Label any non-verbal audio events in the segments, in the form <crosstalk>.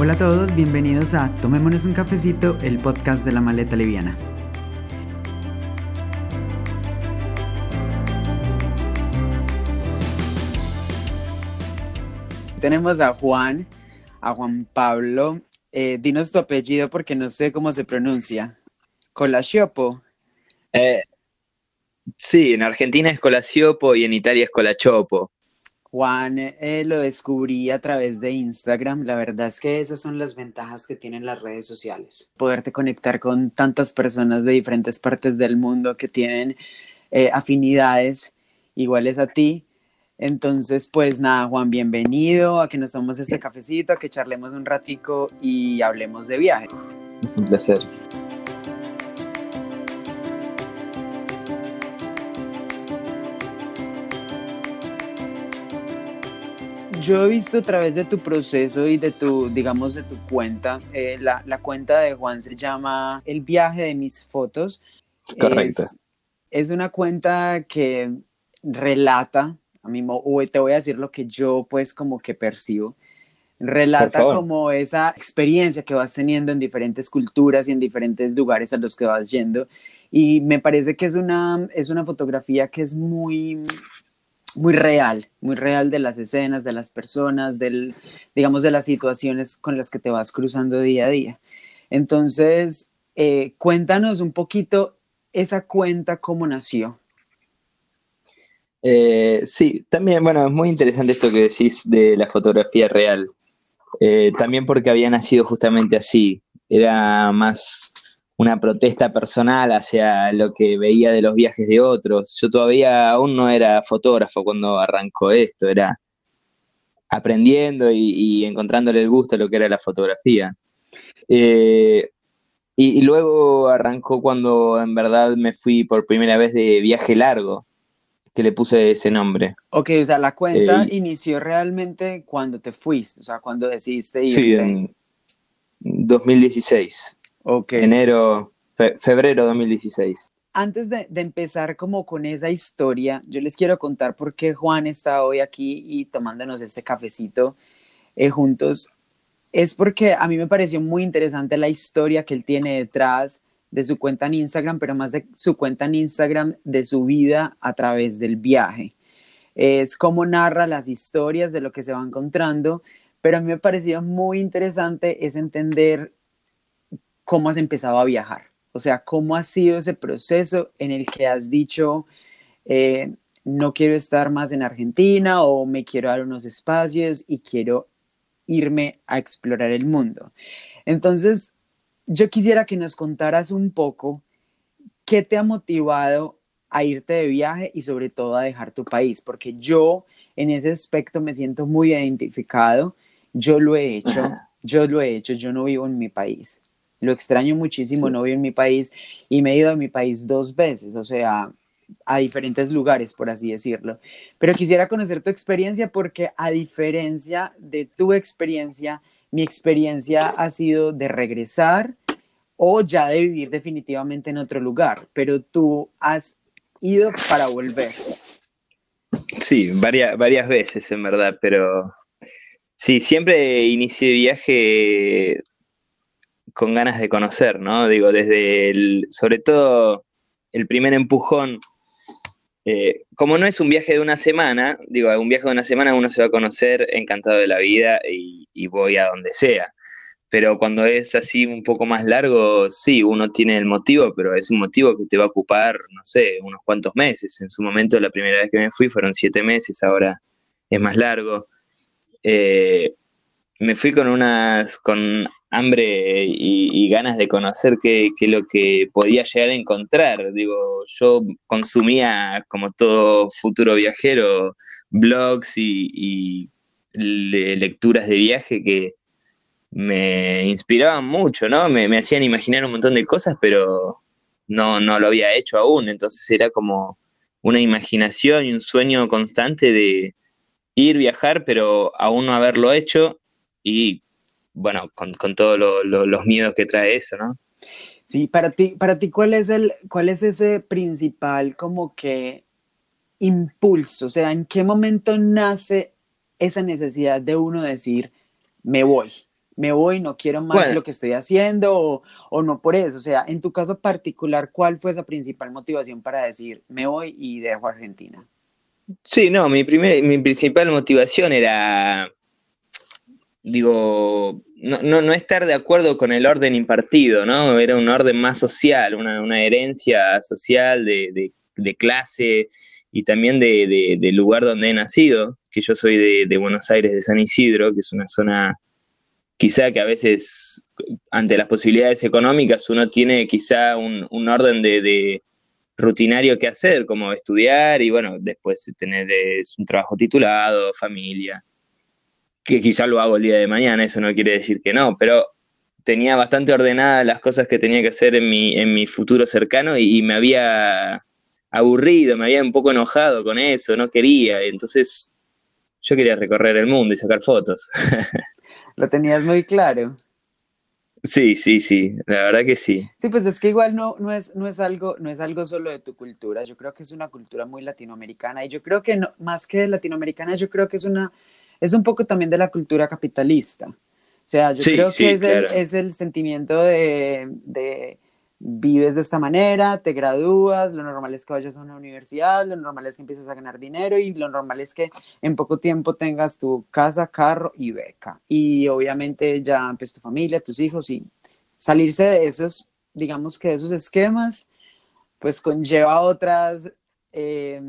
Hola a todos, bienvenidos a Tomémonos un cafecito, el podcast de la maleta liviana. Tenemos a Juan, a Juan Pablo. Eh, dinos tu apellido porque no sé cómo se pronuncia. Colaciopo. Eh, sí, en Argentina es Colaciopo y en Italia es Colachopo. Juan eh, lo descubrí a través de Instagram. La verdad es que esas son las ventajas que tienen las redes sociales. Poderte conectar con tantas personas de diferentes partes del mundo que tienen eh, afinidades iguales a ti. Entonces, pues nada, Juan, bienvenido a que nos tomemos este cafecito, a que charlemos un ratico y hablemos de viaje. Es un placer. Yo he visto a través de tu proceso y de tu, digamos, de tu cuenta, eh, la, la, cuenta de Juan se llama El viaje de mis fotos. Correcto. Es, es una cuenta que relata, a mí, te voy a decir lo que yo pues como que percibo, relata como esa experiencia que vas teniendo en diferentes culturas y en diferentes lugares a los que vas yendo. Y me parece que es una, es una fotografía que es muy, muy real, muy real de las escenas, de las personas, del, digamos, de las situaciones con las que te vas cruzando día a día. Entonces, eh, cuéntanos un poquito esa cuenta, cómo nació. Eh, sí, también, bueno, es muy interesante esto que decís de la fotografía real. Eh, también porque había nacido justamente así. Era más una protesta personal hacia lo que veía de los viajes de otros. Yo todavía aún no era fotógrafo cuando arrancó esto, era aprendiendo y, encontrándole el gusto a lo que era la fotografía. Eh, y, luego arrancó cuando en verdad me fui por primera vez de viaje largo, que le puse ese nombre. Ok, o sea, la cuenta eh, inició realmente cuando te fuiste, o sea, cuando decidiste irte. Sí, en 2016. Okay. Enero, febrero 2016. Antes de, de, empezar como con esa historia, yo les quiero contar por qué Juan está hoy aquí y tomándonos este cafecito eh, juntos. Es porque a mí me pareció muy interesante la historia que él tiene detrás de su cuenta en Instagram, pero más de su cuenta en Instagram, de su vida a través del viaje. Es como narra las historias de lo que se va encontrando, pero a mí me pareció muy interesante es entender cómo has empezado a viajar. O sea, cómo ha sido ese proceso en el que has dicho, eh, no quiero estar más en Argentina o me quiero dar unos espacios y quiero irme a explorar el mundo. Entonces, yo quisiera que nos contaras un poco qué te ha motivado a irte de viaje y sobre todo a dejar tu país, porque yo en ese aspecto me siento muy identificado, yo lo he hecho, yo lo he hecho, yo no vivo en mi país. Lo extraño muchísimo, no vivo en mi país y me he ido a mi país dos veces, o sea, a diferentes lugares, por así decirlo. Pero quisiera conocer tu experiencia porque a diferencia de tu experiencia, mi experiencia ha sido de regresar o ya de vivir definitivamente en otro lugar, pero tú has ido para volver. Sí, varias, varias veces en verdad, pero sí, siempre inicié viaje con ganas de conocer, ¿no? Digo, desde el, sobre todo el primer empujón, eh, como no es un viaje de una semana, digo, un viaje de una semana uno se va a conocer encantado de la vida y, voy a donde sea. Pero cuando es así un poco más largo, sí, uno tiene el motivo, pero es un motivo que te va a ocupar, no sé, unos cuantos meses. En su momento, la primera vez que me fui fueron siete meses, ahora es más largo. Eh, me fui con unas, con hambre y, ganas de conocer qué, qué, lo que podía llegar a encontrar. Digo, yo consumía, como todo futuro viajero, blogs y, lecturas de viaje que me inspiraban mucho, ¿no? Me, me, hacían imaginar un montón de cosas, pero no, no lo había hecho aún. Entonces era como una imaginación y un sueño constante de ir, viajar, pero aún no haberlo hecho y bueno, con, todos los miedos que trae eso, ¿no? Sí, para ti, para ti, ¿cuál es el, cuál es ese principal como que impulso? O sea, ¿en qué momento nace esa necesidad de uno decir, me voy? me voy, no quiero más lo que estoy haciendo o, no por eso. O sea, en tu caso particular, ¿cuál fue esa principal motivación para decir, me voy y dejo Argentina? Sí, no, mi, primer, mi principal motivación era, digo, no, no, estar de acuerdo con el orden impartido, ¿no? Era un orden más social, una, herencia social de, clase y también de, lugar donde he nacido, que yo soy de, Buenos Aires, de San Isidro, que es una zona quizá que a veces ante las posibilidades económicas uno tiene quizá un, orden de, rutinario que hacer, como estudiar y bueno, después tener un trabajo titulado, familia, que quizá lo hago el día de mañana, eso no quiere decir que no, pero tenía bastante ordenadas las cosas que tenía que hacer en mi, en mi futuro cercano y, y me había aburrido, me había un poco enojado con eso, no quería, entonces yo quería recorrer el mundo y sacar fotos. <laughs> Lo tenías muy claro. Sí, sí, sí, la verdad que sí. Sí, pues es que igual no, no, es, no, es algo, no es algo solo de tu cultura, yo creo que es una cultura muy latinoamericana y yo creo que no, más que latinoamericana, yo creo que es, una, es un poco también de la cultura capitalista. O sea, yo creo que es, el, es, el, sentimiento de, de vives de esta manera, te gradúas, lo normal es que vayas a una universidad, lo normal es que empieces a ganar dinero y lo normal es que en poco tiempo tengas tu casa, carro y beca. Y obviamente ya pues tu familia, tus hijos y salirse de esos, digamos que de esos esquemas, pues conlleva otras, eh,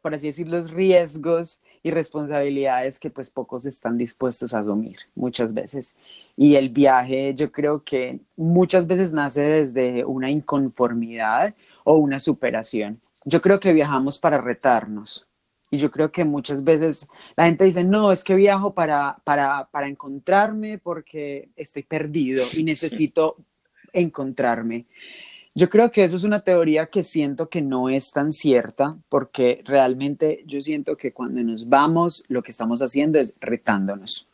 por así decirlo, riesgos y responsabilidades que pues pocos están dispuestos a asumir muchas veces. Y el viaje yo creo que muchas veces nace desde una inconformidad o una superación. Yo creo que viajamos para retarnos. Y yo creo que muchas veces la gente dice, no, es que viajo para, para, para encontrarme porque estoy perdido y <laughs> necesito encontrarme. Yo creo que eso es una teoría que siento que no es tan cierta, porque realmente yo siento que cuando nos vamos, lo que estamos haciendo es retándonos.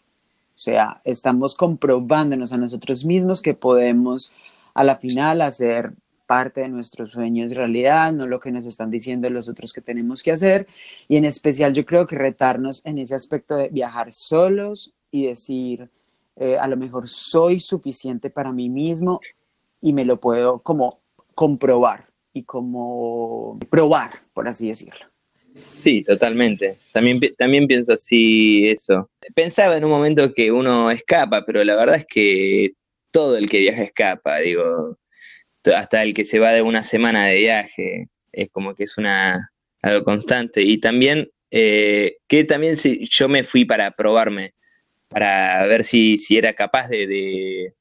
O sea, estamos comprobándonos a nosotros mismos que podemos a la final hacer parte de nuestros sueños realidad, no lo que nos están diciendo los otros que tenemos que hacer. Y en especial yo creo que retarnos en ese aspecto de viajar solos y decir, eh, a lo mejor soy suficiente para mí mismo y me lo puedo como comprobar y como probar, por así decirlo. Sí, totalmente. También, también pienso así eso. Pensaba en un momento que uno escapa, pero la verdad es que todo el que viaja escapa, digo, hasta el que se va de una semana de viaje, es como que es una algo constante. Y también, eh, que también si yo me fui para probarme, para ver si, si era capaz de,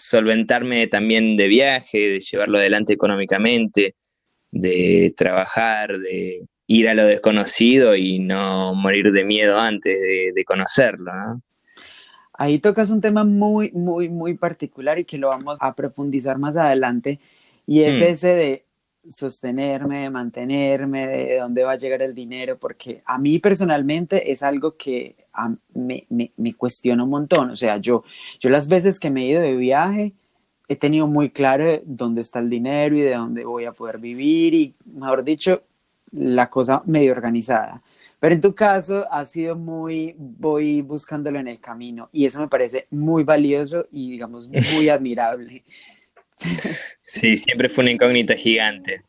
solventarme también de viaje, de llevarlo adelante económicamente, de trabajar, de ir a lo desconocido y no morir de miedo antes de, conocerlo. Ahí tocas un tema muy, muy, muy particular y que lo vamos a profundizar más adelante, y es mm. ese de sostenerme, de mantenerme, de dónde va a llegar el dinero, porque a mí personalmente es algo que me, me, me, cuestiona un montón. O sea, yo, yo las veces que me he ido de viaje, he tenido muy claro dónde está el dinero y de dónde voy a poder vivir y, mejor dicho, la cosa medio organizada. Pero en tu caso ha sido muy, voy buscándolo en el camino y eso me parece muy valioso y, digamos, muy <laughs> admirable. Sí, siempre fue una incógnita gigante.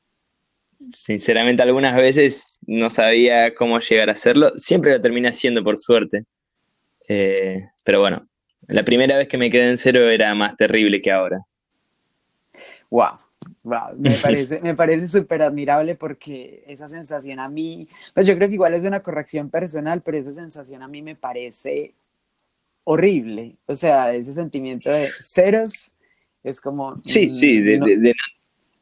Sinceramente, algunas veces no sabía cómo llegar a hacerlo. Siempre lo terminé haciendo, por suerte. Eh, pero bueno, la primera vez que me quedé en cero era más terrible que ahora. Wow, wow. me <laughs> parece, me parece súper admirable porque esa sensación a mí, pues yo creo que igual es una corrección personal, pero esa sensación a mí me parece horrible. O sea, ese sentimiento de ceros es como... Sí, sí, de,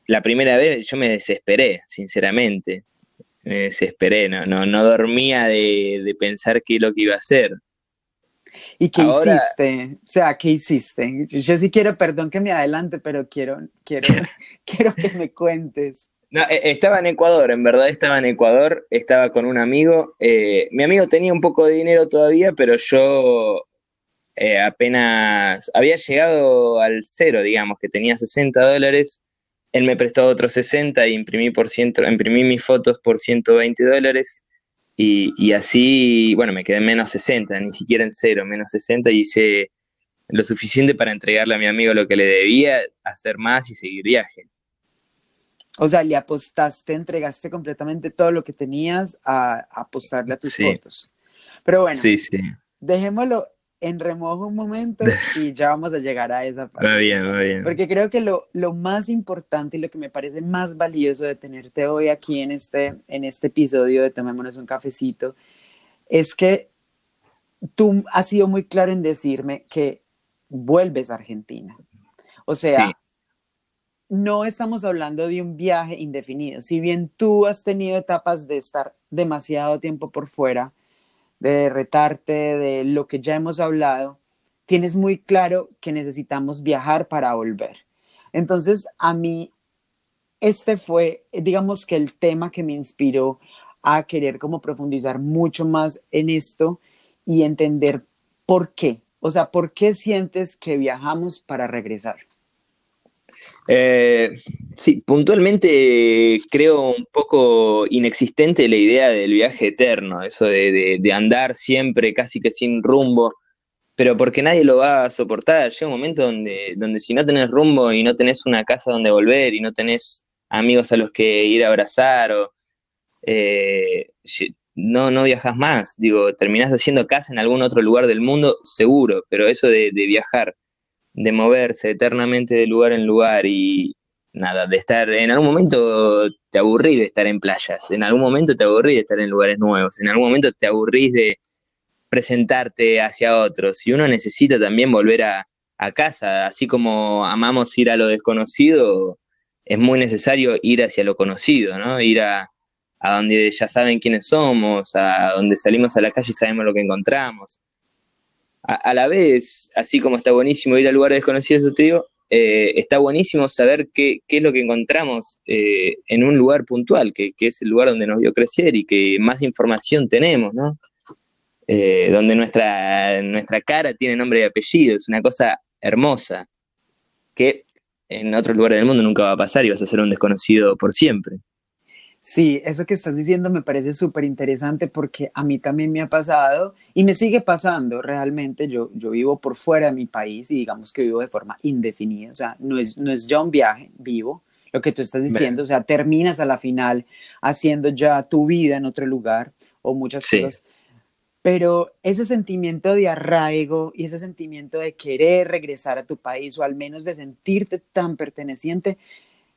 la primera vez yo me desesperé, sinceramente. Me desesperé, no, no, no dormía de, pensar qué es lo que iba a hacer. ¿Y qué hiciste? O sea, ¿qué hiciste? Yo, sí quiero, perdón que me adelante, pero quiero, quiero, <laughs> quiero que me cuentes. No, e, estaba en Ecuador, en verdad estaba en Ecuador, estaba con un amigo. Eh, mi amigo tenía un poco de dinero todavía, pero yo eh, apenas había llegado al cero, digamos, que tenía 60 dólares. Él me prestó otros 60 y imprimí, por ciento, imprimí mis fotos por 120 dólares. Y, así, bueno, me quedé en menos 60, ni siquiera en cero, menos 60 y hice lo suficiente para entregarle a mi amigo lo que le debía, hacer más y seguir viaje. O sea, le apostaste, entregaste completamente todo lo que tenías a, apostarle a tus fotos. Pero bueno, sí, sí. dejémoslo en remojo un momento y ya vamos a llegar a esa <laughs> parte. Va bien, va bien. Porque creo que lo, lo, más importante y lo que me parece más valioso de tenerte hoy aquí en este, en este episodio de Tomémonos un cafecito es que tú has sido muy claro en decirme que vuelves a Argentina. O sea, no estamos hablando de un viaje indefinido. Si bien tú has tenido etapas de estar demasiado tiempo por fuera, de retarte, de lo que ya hemos hablado, tienes muy claro que necesitamos viajar para volver. Entonces, a mí, este fue, digamos que el tema que me inspiró a querer como profundizar mucho más en esto y entender por qué. O sea, ¿por qué sientes que viajamos para regresar? Eh, sí, puntualmente creo un poco inexistente la idea del viaje eterno, eso de, andar siempre casi que sin rumbo, pero porque nadie lo va a soportar. Llega un momento donde, donde si no tenés rumbo y no tenés una casa donde volver y no tenés amigos a los que ir a abrazar o eh, no, no viajas más. Digo, terminás haciendo casa en algún otro lugar del mundo, seguro, pero eso de, viajar, de moverse eternamente de lugar en lugar y nada, de estar, en algún momento te aburrís de estar en playas, en algún momento te aburrís de estar en lugares nuevos, en algún momento te aburrís de presentarte hacia otros y uno necesita también volver a, casa, así como amamos ir a lo desconocido, es muy necesario ir hacia lo conocido, ¿no? Ir a, a donde ya saben quiénes somos, a donde salimos a la calle y sabemos lo que encontramos. A, la vez, así como está buenísimo ir a lugares desconocidos, te digo, eh, está buenísimo saber qué, es lo que encontramos eh, en un lugar puntual, que, que, es el lugar donde nos vio crecer y que más información tenemos, ¿no? Eh, donde nuestra, nuestra cara tiene nombre y apellido, es una cosa hermosa, que en otros lugares del mundo nunca va a pasar y vas a ser un desconocido por siempre. Sí, eso que estás diciendo me parece súper interesante porque a mí también me ha pasado y me sigue pasando realmente. Yo, yo vivo por fuera de mi país y digamos que vivo de forma indefinida, o sea, no es, no es ya un viaje, vivo. Lo que tú estás diciendo, o sea, terminas a la final haciendo ya tu vida en otro lugar o muchas cosas. Pero ese sentimiento de arraigo y ese sentimiento de querer regresar a tu país o al menos de sentirte tan perteneciente,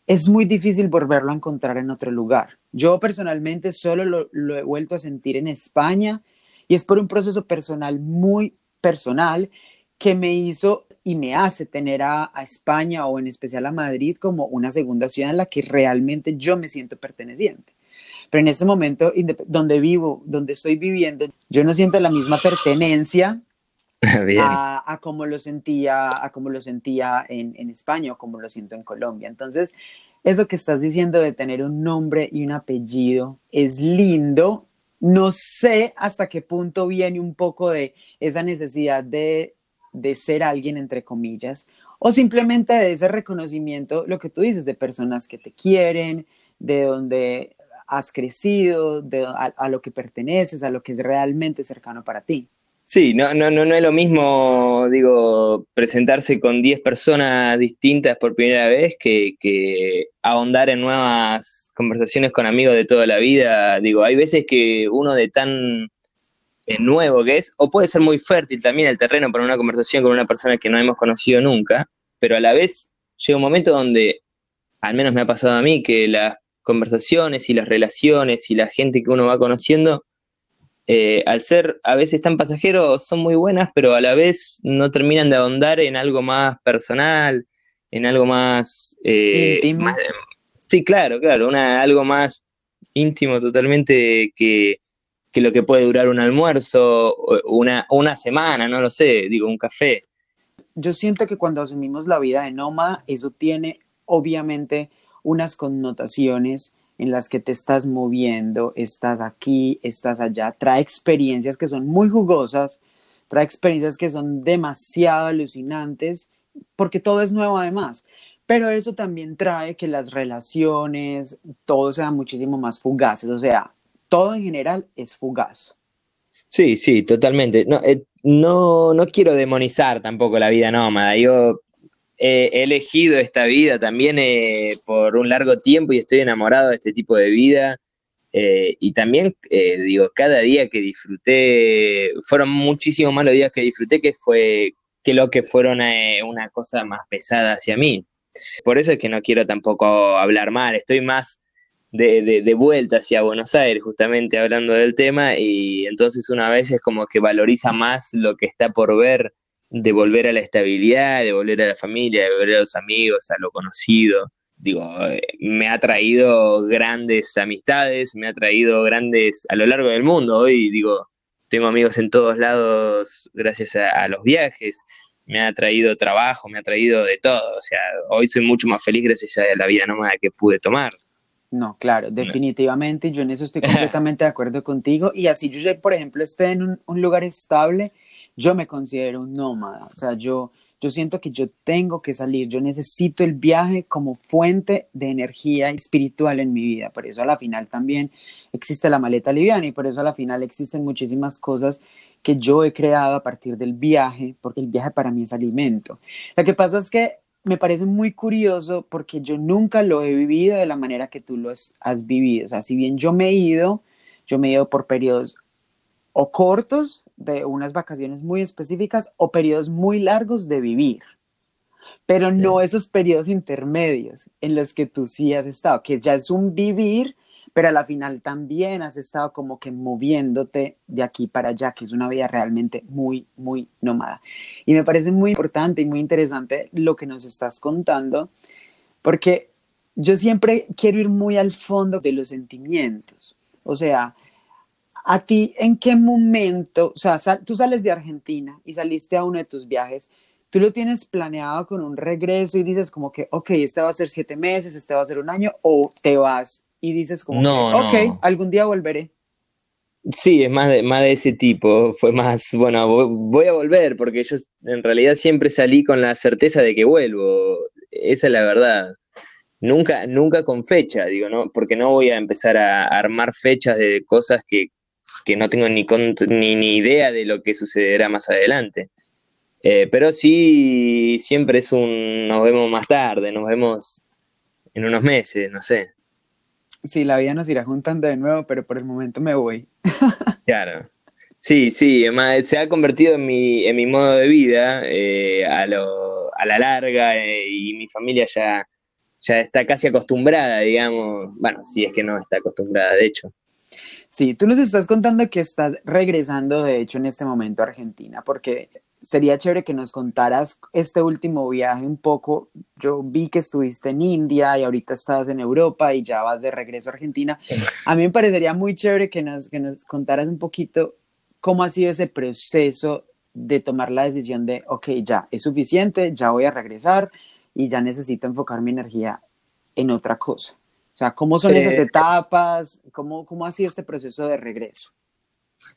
es muy difícil volverlo a encontrar en otro lugar. Yo personalmente solo lo, he vuelto a sentir en España y es por un proceso personal muy personal que me hizo y me hace tener a, España o en especial a Madrid como una segunda ciudad en la que realmente yo me siento perteneciente. Pero en ese momento donde vivo, donde estoy viviendo, yo no siento la misma pertenencia <laughs> A, como lo sentía, a como lo sentía en, en, España o como lo siento en Colombia. Entonces, eso que estás diciendo de tener un nombre y un apellido es lindo. No sé hasta qué punto viene un poco de esa necesidad de, de ser alguien, entre comillas, o simplemente de ese reconocimiento, lo que tú dices, de personas que te quieren, de donde has crecido, de, a lo que perteneces, a lo que es realmente cercano para ti. Sí, no, no, no, no es lo mismo, digo, presentarse con 10 personas distintas por primera vez que, ahondar en nuevas conversaciones con amigos de toda la vida. Digo, hay veces que uno de tan eh, nuevo que es, o puede ser muy fértil también el terreno para una conversación con una persona que no hemos conocido nunca, pero a la vez llega un momento donde, al menos me ha pasado a mí, que las conversaciones y las relaciones y la gente que uno va conociendo eh, al ser a veces tan pasajeros, son muy buenas, pero a la vez no terminan de ahondar en algo más personal, en algo más... Eh, íntimo. sí, claro, claro, una, algo más íntimo totalmente que, lo que puede durar un almuerzo, una, una semana, no lo sé, digo, un café. Yo siento que cuando asumimos la vida de nómada, eso tiene obviamente unas connotaciones en las que te estás moviendo, estás aquí, estás allá, trae experiencias que son muy jugosas, trae experiencias que son demasiado alucinantes, porque todo es nuevo además. Pero eso también trae que las relaciones, todo sea muchísimo más fugaces, o sea, todo en general es fugaz. Sí, sí, totalmente. No, eh, no, no quiero demonizar tampoco la vida nómada. Yo he elegido esta vida también eh, por un largo tiempo y estoy enamorado de este tipo de vida. Eh, y también, digo, cada día que disfruté, fueron muchísimos más los días que disfruté que fue que lo que fueron una cosa más pesada hacia mí. Por eso es que no quiero tampoco hablar mal, estoy más de, de, vuelta hacia Buenos Aires, justamente hablando del tema, y entonces una vez es como que valoriza más lo que está por ver, de volver a la estabilidad, de volver a la familia, de volver a los amigos, a lo conocido. Digo, eh, me ha traído grandes amistades, me ha traído grandes a lo largo del mundo. Hoy, digo, tengo amigos en todos lados gracias a los viajes me ha traído trabajo, me ha traído de todo. O sea, hoy soy mucho más feliz gracias a la vida nómada que pude tomar. No, claro, definitivamente, yo en eso estoy <laughs> completamente de acuerdo contigo. Y así yo, por ejemplo, esté en un, un, lugar estable, yo me considero un nómada. O sea, yo, yo siento que yo tengo que salir, yo necesito el viaje como fuente de energía espiritual en mi vida. Por eso a la final también existe la maleta liviana y por eso a la final existen muchísimas cosas que yo he creado a partir del viaje, porque el viaje para mí es alimento. Lo que pasa es que me parece muy curioso porque yo nunca lo he vivido de la manera que tú lo has, vivido. O sea, si bien yo me he ido, yo me he ido por periodos o cortos de unas vacaciones muy específicas o periodos muy largos de vivir. Pero no esos periodos intermedios en los que tú sí has estado, que ya es un vivir pero a la final también has estado como que moviéndote de aquí para allá, que es una vida realmente muy, muy nómada. Y me parece muy importante y muy interesante lo que nos estás contando, porque yo siempre quiero ir muy al fondo de los sentimientos. O sea, a ti, ¿en qué momento, o sea, tú sales de Argentina y saliste a uno de tus viajes, tú lo tienes planeado con un regreso y dices como que, ok, este va a ser siete meses, este va a ser un año, o te vas y dices como, no, ok, algún día volveré. Sí, es más de, más de ese tipo, fue más, bueno, voy a volver porque yo en realidad siempre salí con la certeza de que vuelvo, esa es la verdad. Nunca, nunca con fecha, digo, ¿no? Porque no voy a empezar a armar fechas de cosas que, no tengo ni, ni, ni, idea de lo que sucederá más adelante. Eh, pero sí, siempre es un nos vemos más tarde, nos vemos en unos meses, no sé. Sí, la vida nos irá juntando de nuevo, pero por el momento me voy. <laughs> claro. Sí, sí, se ha convertido en mi, en mi modo de vida eh, a, lo, a la larga eh, y mi familia ya, ya está casi acostumbrada, digamos. Bueno, sí es que no está acostumbrada, de hecho. Sí, tú nos estás contando que estás regresando, de hecho, en este momento a Argentina, porque sería chévere que nos contaras este último viaje un poco. Yo vi que estuviste en India y ahorita estás en Europa y ya vas de regreso a Argentina. <laughs> A mí me parecería muy chévere que nos, que nos contaras un poquito cómo ha sido ese proceso de tomar la decisión de, ok, ya es suficiente, ya voy a regresar y ya necesito enfocar mi energía en otra cosa. O sea, ¿cómo son esas eh, etapas? ¿Cómo, ¿Cómo ha sido este proceso de regreso?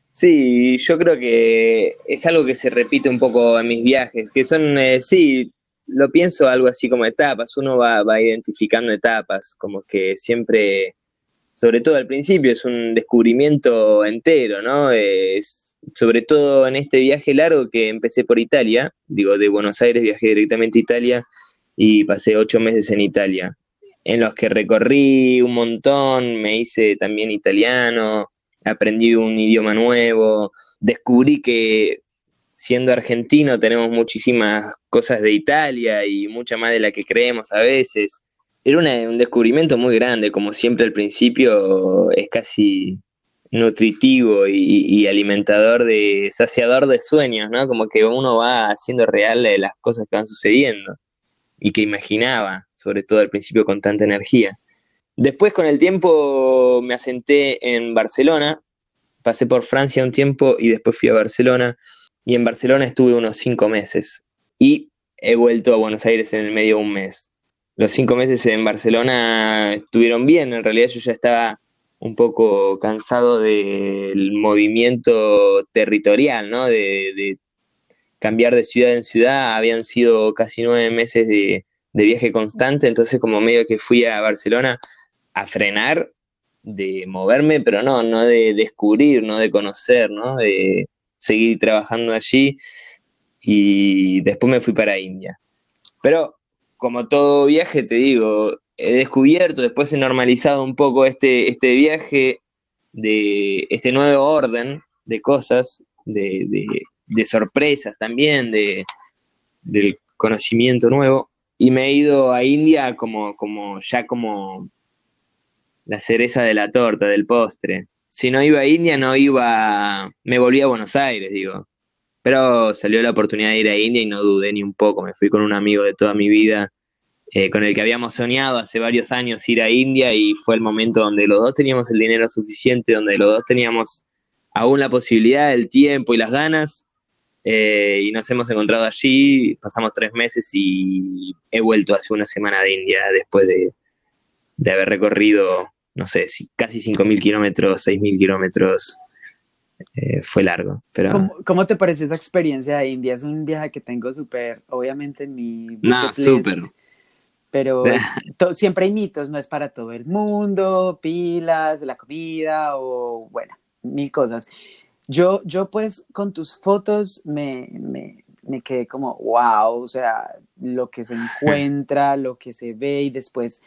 Sí, yo creo que es algo que se repite un poco en mis viajes, que son, eh, sí, lo pienso algo así como etapas, uno va, va identificando etapas, como que siempre, sobre todo al principio, es un descubrimiento entero, ¿no? Es, sobre todo en este viaje largo que empecé por Italia, digo, de Buenos Aires viajé directamente a Italia y pasé ocho meses en Italia, en los que recorrí un montón, me hice también italiano, aprendí un idioma nuevo, descubrí que siendo argentino tenemos muchísimas cosas de Italia y mucha más de la que creemos a veces. Era un descubrimiento muy grande, como siempre al principio es casi nutritivo y, alimentador de, saciador de sueños, ¿no? Como que uno va haciendo real las cosas que van sucediendo y que imaginaba, sobre todo al principio con tanta energía. Después con el tiempo me asenté en Barcelona, pasé por Francia un tiempo y después fui a Barcelona y en Barcelona estuve unos cinco meses y he vuelto a Buenos Aires en el medio de un mes. Los cinco meses en Barcelona estuvieron bien, en realidad yo ya estaba un poco cansado del movimiento territorial, ¿no? De, de cambiar de ciudad en ciudad, habían sido casi nueve meses de, viaje constante, entonces como medio que fui a Barcelona a frenar de moverme, pero no, no de descubrir, no de conocer, ¿no? De seguir trabajando allí y después me fui para India. Pero como todo viaje, te digo, he descubierto, después he normalizado un poco este, este viaje de este nuevo orden de cosas, de, sorpresas también, de, del conocimiento nuevo, y me he ido a India como, como ya como la cereza de la torta, del postre. Si no iba a India, no iba, me volví a Buenos Aires, digo. Pero salió la oportunidad de ir a India y no dudé ni un poco. Me fui con un amigo de toda mi vida, eh, con el que habíamos soñado hace varios años ir a India y fue el momento donde los dos teníamos el dinero suficiente, donde los dos teníamos aún la posibilidad, el tiempo y las ganas. Eh, y nos hemos encontrado allí, pasamos tres meses y he vuelto hace una semana de India después de, de haber recorrido, no sé, casi 5.000 kilómetros, 6.000 kilómetros eh, fue largo. Pero... ¿Cómo, te pareció esa experiencia de India? Es un viaje que tengo súper, obviamente en mi... No, súper. Pero <laughs> siempre hay mitos, no es para todo el mundo, pilas, la comida o bueno, mil cosas. Yo, yo pues con tus fotos me, me, me quedé como, wow, o sea, lo que se encuentra, <laughs> lo que se ve y después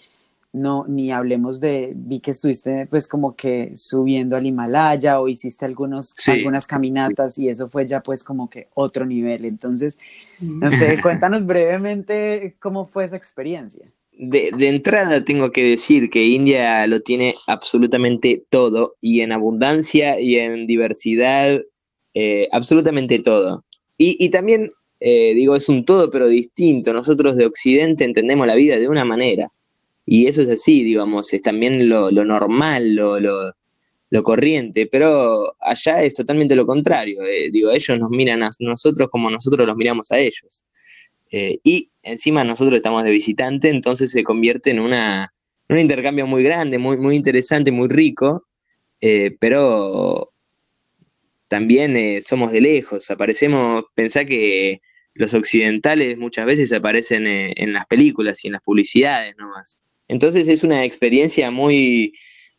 no, ni hablemos de, vi que estuviste pues como que subiendo al Himalaya o hiciste algunos, algunas caminatas y eso fue ya pues como que otro nivel. Entonces, no sé, <laughs> cuéntanos brevemente cómo fue esa experiencia. De, entrada tengo que decir que India lo tiene absolutamente todo y en abundancia y en diversidad, eh, absolutamente todo. Y, también, eh, digo, es un todo pero distinto. Nosotros de Occidente entendemos la vida de una manera y eso es así, digamos, es también lo, normal, lo, lo, corriente, pero allá es totalmente lo contrario. Eh, digo, ellos nos miran a nosotros como nosotros los miramos a ellos. Eh, y encima nosotros estamos de visitante, entonces se convierte en una, un intercambio muy grande, muy, muy interesante, muy rico, eh, pero también somos de lejos, aparecemos, pensá que los occidentales muchas veces aparecen en las películas y en las publicidades nomás. Entonces es una experiencia muy,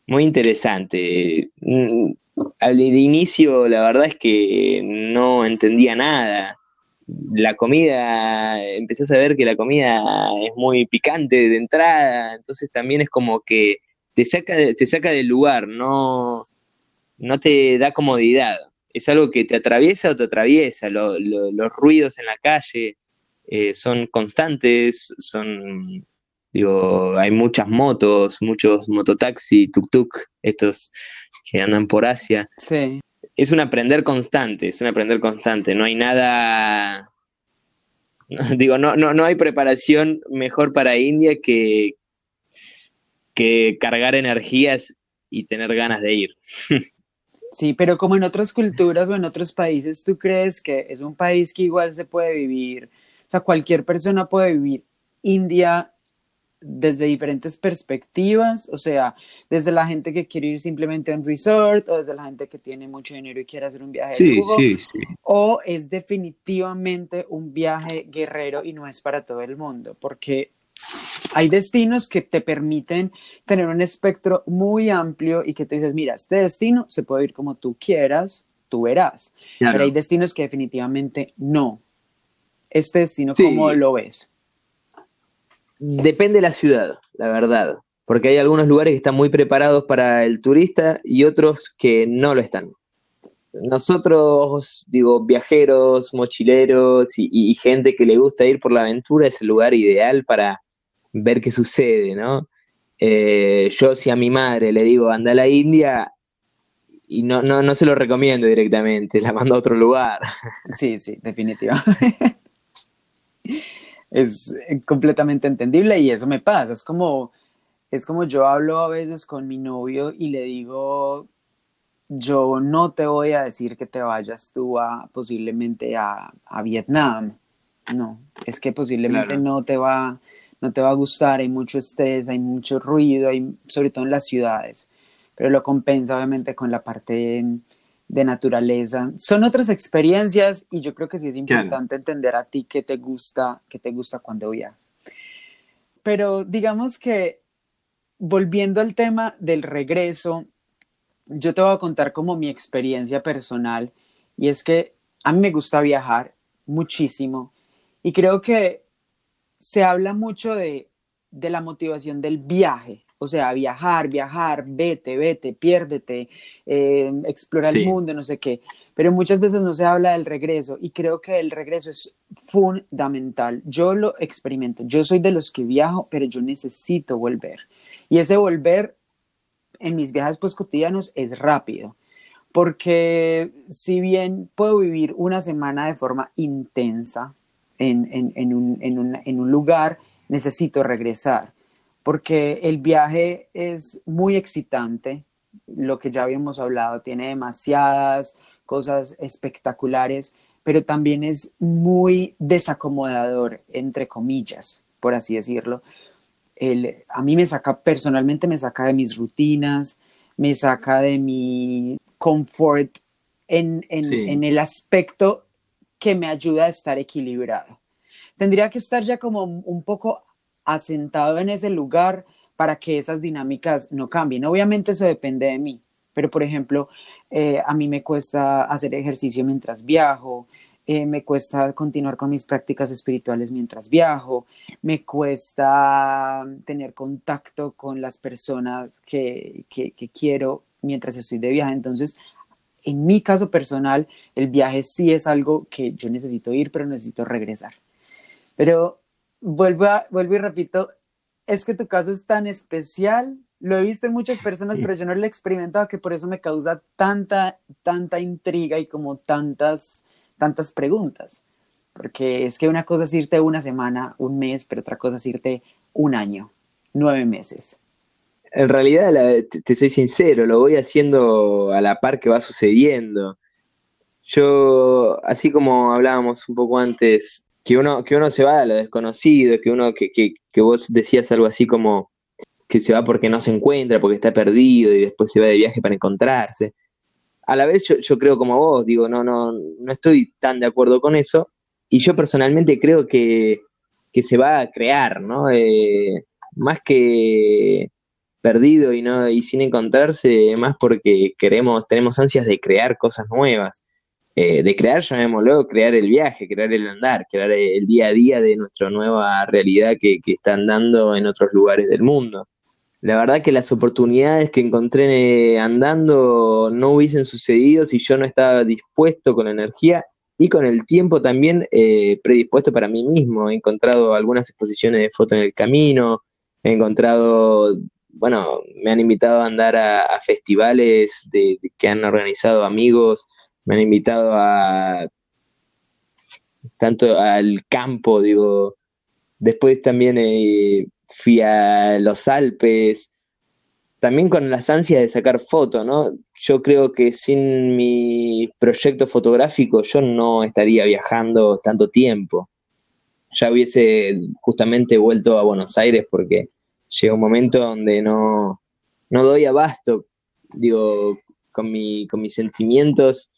muy interesante. Mm, al inicio la verdad es que no entendía nada. La comida, empecé a saber que la comida es muy picante de entrada, entonces también es como que te saca, te saca del lugar, no, no te da comodidad. Es algo que te atraviesa o te atraviesa. los ruidos en la calle eh, son constantes, son Digo, hay muchas motos, muchos mototaxi, tuk-tuk, estos que andan por Asia. Sí. Es un aprender constante, es un aprender constante. No hay nada. <laughs> Digo, no, no, no hay preparación mejor para India que, que cargar energías y tener ganas de ir. <laughs> Sí, pero como en otras culturas o en otros países, ¿tú crees que es un país que igual se puede vivir? O sea, cualquier persona puede vivir India desde diferentes perspectivas, o sea, desde la gente que quiere ir simplemente a un resort, o desde la gente que tiene mucho dinero y quiere hacer un viaje de lujo, o es definitivamente un viaje guerrero y no es para todo el mundo, porque hay destinos que te permiten tener un espectro muy amplio y que te dices, mira, este destino se puede ir como tú quieras, tú verás, pero hay destinos que definitivamente no. Este destino, ¿cómo lo ves? Depende de la ciudad, la verdad, porque hay algunos lugares que están muy preparados para el turista y otros que no lo están. Nosotros, digo, viajeros, mochileros y, gente que le gusta ir por la aventura es el lugar ideal para ver qué sucede, ¿no? Eh, yo si a mi madre le digo anda a la India y no, no, no se lo recomiendo directamente, <laughs> la mando a otro lugar. Sí, sí, definitivamente <laughs> es eh, completamente entendible y eso me pasa. Es como, es como yo hablo a veces con mi novio y le digo, yo no te voy a decir que te vayas tú a posiblemente a, Vietnam. No, es que posiblemente no te va no te va a gustar, hay mucho estrés, hay mucho ruido, hay, sobre todo en las ciudades, pero lo compensa obviamente con la parte de naturaleza. Son otras experiencias y yo creo que sí es importante entender a ti qué te gusta, qué te gusta cuando viajas. Pero digamos que volviendo al tema del regreso, yo te voy a contar como mi experiencia personal y es que a mí me gusta viajar muchísimo y creo que se habla mucho de, la motivación del viaje, o sea, viajar, viajar, vete, vete, piérdete, eh, explora el mundo, no sé qué, pero muchas veces no se habla del regreso y creo que el regreso es fundamental. Yo lo experimento, yo soy de los que viajo, pero yo necesito volver. Y ese volver en mis viajes pues cotidianos es rápido, porque si bien puedo vivir una semana de forma intensa en, un, lugar, necesito regresar, porque el viaje es muy excitante, lo que ya habíamos hablado, tiene demasiadas cosas espectaculares, pero también es muy desacomodador, entre comillas, por así decirlo, a mí me saca, personalmente me saca de mis rutinas, me saca de mi confort en, el aspecto que me ayuda a estar equilibrado. Tendría que estar ya como un poco asentado en ese lugar para que esas dinámicas no cambien. Obviamente eso depende de mí, pero por ejemplo, eh, a mí me cuesta hacer ejercicio mientras viajo, eh, me cuesta continuar con mis prácticas espirituales mientras viajo, me cuesta tener contacto con las personas que, que, quiero mientras estoy de viaje. Entonces, en mi caso personal, el viaje sí es algo que yo necesito ir, pero necesito regresar. Pero vuelvo, a, vuelvo y repito, es que tu caso es tan especial. Lo he visto en muchas personas, pero yo no lo he experimentado, que por eso me causa tanta, tanta intriga y como tantas tantas preguntas, porque es que una cosa es irte una semana, un mes, pero otra cosa es irte un año, nueve meses. En realidad, te, soy sincero, lo voy haciendo a la par que va sucediendo. Yo, así como hablábamos un poco antes, que uno, que uno se va a lo desconocido, que uno, que, que, que vos decías algo así como que se va porque no se encuentra, porque está perdido y después se va de viaje para encontrarse a la vez yo, creo como vos, digo, no, no, no estoy tan de acuerdo con eso. Y yo personalmente creo que, se va a crear, ¿no? Eh, más que perdido y no y sin encontrarse, más porque queremos, tenemos ansias de crear cosas nuevas. Eh, de crear, llamémoslo, crear el viaje, crear el andar, crear el día a día de nuestra nueva realidad que, que están dando en otros lugares del mundo la verdad que las oportunidades que encontré andando no hubiesen sucedido si yo no estaba dispuesto con energía y con el tiempo también eh, predispuesto para mí mismo. He encontrado algunas exposiciones de foto en el camino, he encontrado, bueno, me han invitado a andar a, festivales que han organizado amigos, me han invitado a tanto al campo, digo, después también... Eh, fui a los Alpes, también con las ansias de sacar fotos, ¿no? Yo creo que sin mi proyecto fotográfico yo no estaría viajando tanto tiempo. Ya hubiese justamente vuelto a Buenos Aires porque llega un momento donde no, no doy abasto, digo, con, mi, con mis sentimientos,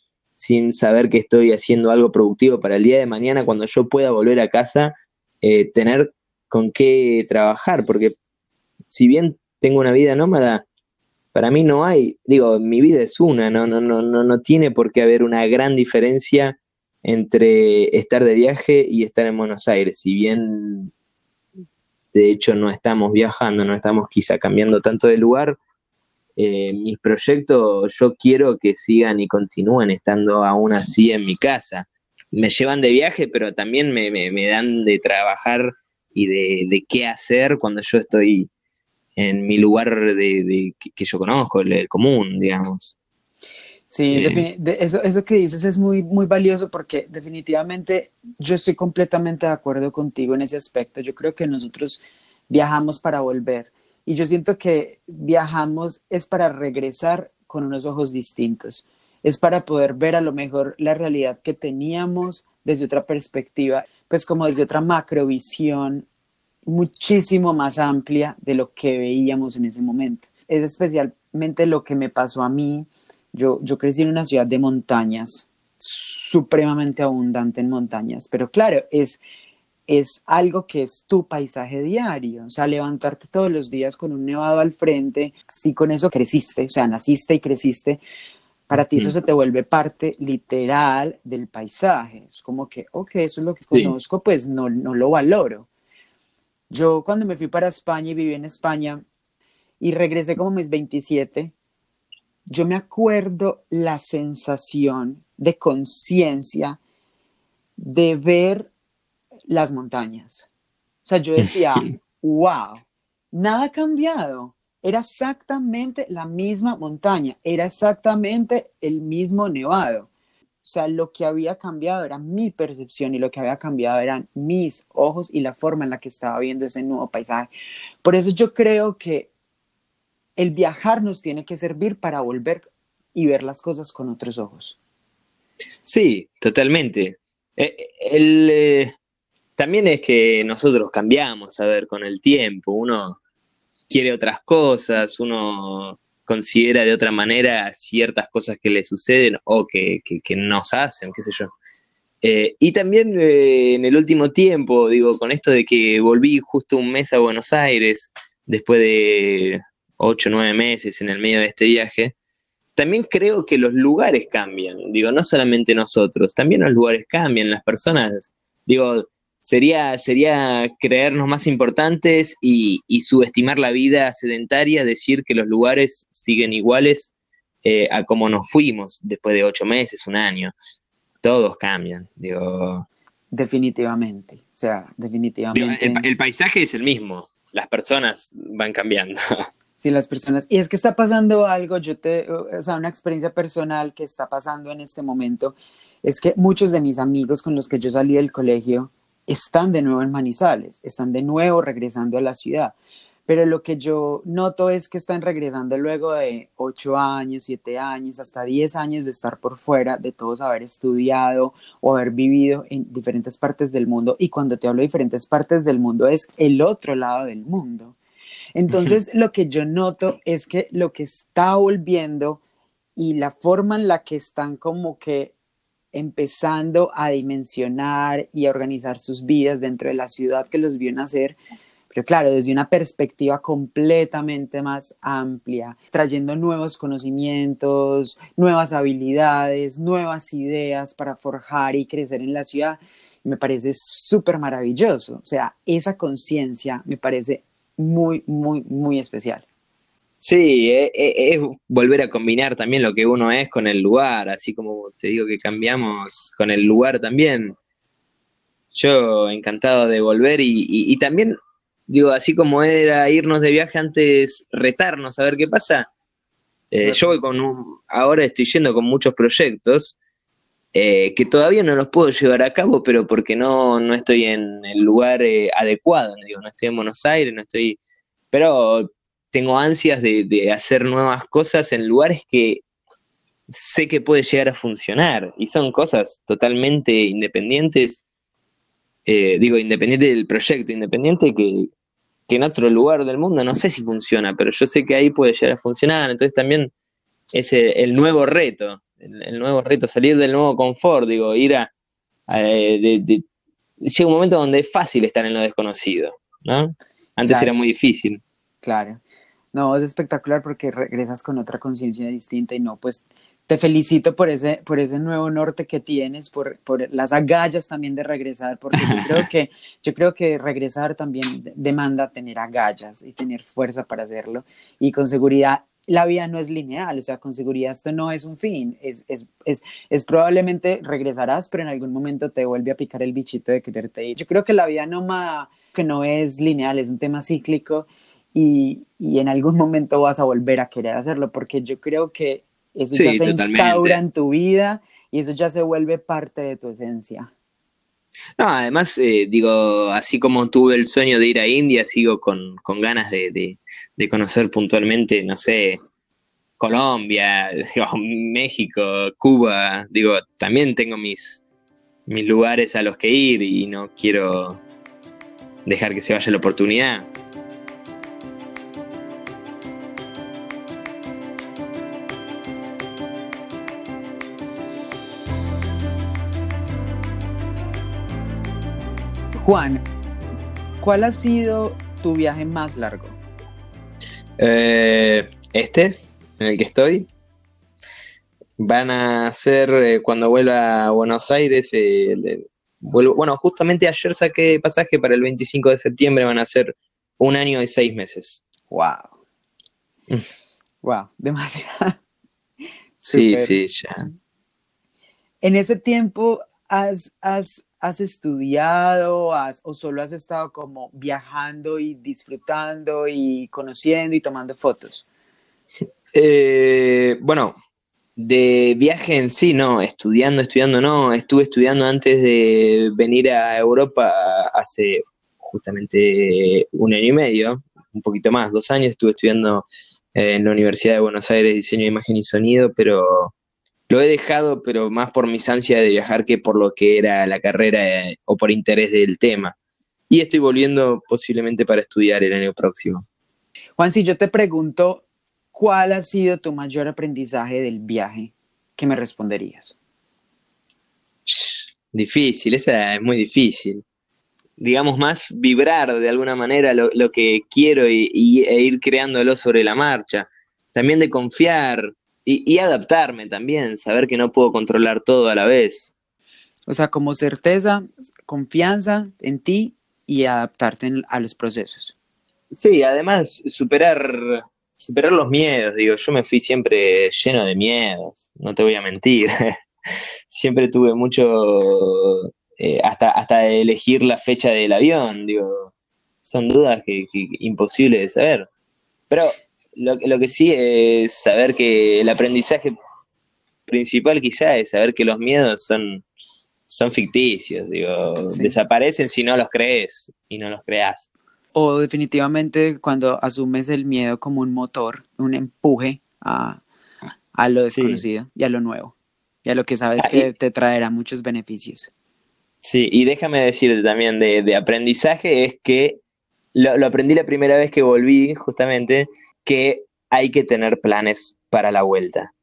sin saber que estoy haciendo algo productivo para el día de mañana, cuando yo pueda volver a casa, eh, tener con qué trabajar, porque si bien tengo una vida nómada, para mí no hay, digo, mi vida es una, no, no, no, no, no tiene por qué haber una gran diferencia entre estar de viaje y estar en Buenos Aires. Si bien de hecho no estamos viajando, no estamos quizá cambiando tanto de lugar, eh, mis proyectos yo quiero que sigan y continúen estando aún así en mi casa. Me llevan de viaje, pero también me, me dan de trabajar y de, qué hacer cuando yo estoy en mi lugar de, que, yo conozco, el, común, digamos. Sí, eh. eso, eso que dices es muy, muy valioso porque definitivamente yo estoy completamente de acuerdo contigo en ese aspecto. Yo creo que nosotros viajamos para volver y yo siento que viajamos es para regresar con unos ojos distintos, es para poder ver a lo mejor la realidad que teníamos desde otra perspectiva pues como desde otra macrovisión muchísimo más amplia de lo que veíamos en ese momento. Es especialmente lo que me pasó a mí. Yo, yo crecí en una ciudad de montañas, supremamente abundante en montañas, pero claro, es es algo que es tu paisaje diario, o sea, levantarte todos los días con un nevado al frente, si con eso creciste, o sea, naciste y creciste, para ti eso se te vuelve parte literal del paisaje. Es como que, ok, eso es lo que conozco, pues no, no lo valoro. Yo cuando me fui para España y viví en España y regresé como mis 27, yo me acuerdo la sensación de conciencia de ver las montañas. O sea, yo decía, wow, nada ha cambiado. Era exactamente la misma montaña, era exactamente el mismo nevado. O sea, lo que había cambiado era mi percepción y lo que había cambiado eran mis ojos y la forma en la que estaba viendo ese nuevo paisaje. Por eso yo creo que el viajar nos tiene que servir para volver y ver las cosas con otros ojos. Sí, totalmente. Eh, el, eh, también es que nosotros cambiamos, a ver, con el tiempo. Uno quiere otras cosas, uno considera de otra manera ciertas cosas que le suceden o que, nos hacen, qué sé yo. Eh, y también en el último tiempo, digo, con esto de que volví justo un mes a Buenos Aires, después de ocho, nueve meses en el medio de este viaje, también creo que los lugares cambian, digo, no solamente nosotros, también los lugares cambian, las personas, digo, sería, sería creernos más importantes y, subestimar la vida sedentaria, decir que los lugares siguen iguales eh, a como nos fuimos después de ocho meses, un año. Todos cambian, digo. Definitivamente, o sea, definitivamente. el, paisaje es el mismo, las personas van cambiando. <laughs> Sí, las personas. Y es que está pasando algo, yo te, o sea, una experiencia personal que está pasando en este momento, es que muchos de mis amigos con los que yo salí del colegio están de nuevo en Manizales, están de nuevo regresando a la ciudad. Pero lo que yo noto es que están regresando luego de ocho años, siete años, hasta diez años de estar por fuera, de todos haber estudiado o haber vivido en diferentes partes del mundo. Y cuando te hablo de diferentes partes del mundo es el otro lado del mundo. Entonces, lo que yo noto es que lo que está volviendo y la forma en la que están como que empezando a dimensionar y a organizar sus vidas dentro de la ciudad que los vio nacer, pero claro, desde una perspectiva completamente más amplia, trayendo nuevos conocimientos, nuevas habilidades, nuevas ideas para forjar y crecer en la ciudad, me parece súper maravilloso. O sea, esa conciencia me parece muy, muy, muy especial. Sí, e, e, es, volver a combinar también lo que uno es con el lugar, así como te digo que cambiamos con el lugar también. Yo encantado de volver y, también, digo, así como era irnos de viaje antes, retarnos a ver qué pasa. Eh, yo voy con un, ahora estoy yendo con muchos proyectos eh, que todavía no los puedo llevar a cabo, pero porque no, no estoy en el lugar eh, adecuado, digo, no estoy en Buenos Aires, no estoy, pero tengo ansias de, hacer nuevas cosas en lugares que sé que puede llegar a funcionar y son cosas totalmente independientes, eh, digo, independiente del proyecto, independiente que, que en otro lugar del mundo no sé si funciona, pero yo sé que ahí puede llegar a funcionar, entonces también es el nuevo reto, el, nuevo reto, salir del nuevo confort, digo, ir a... llega un momento donde es fácil estar en lo desconocido, ¿no? Antes era muy difícil. Claro. No, es espectacular porque regresas con otra conciencia distinta y no, pues te felicito por ese, por ese nuevo norte que tienes, por, por las agallas también de regresar, porque yo creo que, <laughs> yo creo que regresar también demanda tener agallas y tener fuerza para hacerlo y con seguridad la vida no es lineal, o sea, con seguridad esto no es un fin, es, es, es, es, probablemente regresarás, pero en algún momento te vuelve a picar el bichito de quererte ir. Yo creo que la vida nómada, que no es lineal, es un tema cíclico y, y, en algún momento vas a volver a querer hacerlo, porque yo creo que eso ya se instaura en tu vida y eso ya se vuelve parte de tu esencia. No, además, eh, digo, así como tuve el sueño de ir a India, sigo con, con ganas de, de, de, conocer puntualmente, no sé, Colombia, <laughs> México, Cuba. Digo, también tengo mis, mis lugares a los que ir y no quiero dejar que se vaya la oportunidad. Juan, ¿cuál ha sido tu viaje más largo? Eh, este, en el que estoy. Van a ser eh, cuando vuelva a Buenos Aires. Eh, bueno, justamente ayer saqué pasaje para el 25 de septiembre. Van a ser un año y seis meses. ¡Wow! ¡Wow! <laughs> Demasiado. sí, sí, ya. En ese tiempo, ¿has, has, has estudiado o solo has estado como viajando y disfrutando y conociendo y tomando fotos? Eh, bueno, de viaje en sí, no, estudiando, estudiando, no, estuve estudiando antes de venir a Europa hace justamente un año y medio, un poquito más, dos años, estuve estudiando en la Universidad de Buenos Aires diseño de imagen y sonido, pero lo he dejado, pero más por mis ansias de viajar que por lo que era la carrera eh, o por interés del tema. Y estoy volviendo posiblemente para estudiar el año próximo. Juan, si yo te pregunto, ¿cuál ha sido tu mayor aprendizaje del viaje? ¿Qué me responderías? Difícil, esa es muy difícil. Digamos, más vibrar de alguna manera lo, que quiero y, e ir creándolo sobre la marcha. También de confiar, y, adaptarme también, saber que no puedo controlar todo a la vez. O sea, como certeza, confianza en ti y adaptarte a los procesos. Sí, además superar, superar los miedos, digo, yo me fui siempre lleno de miedos, no te voy a mentir. <laughs> siempre tuve mucho, eh, hasta, hasta elegir la fecha del avión, digo, son dudas que, que imposibles de saber. Pero lo, lo que sí es saber que el aprendizaje principal quizá es saber que los miedos son, son ficticios, digo, desaparecen si no los crees y no los creas. O definitivamente cuando asumes el miedo como un motor, un empuje a, lo desconocido y a lo nuevo, y a lo que sabes ah, que te traerá muchos beneficios. Sí, y déjame decirte también de, aprendizaje, es que lo, lo aprendí la primera vez que volví, justamente, que hay que tener planes para la vuelta,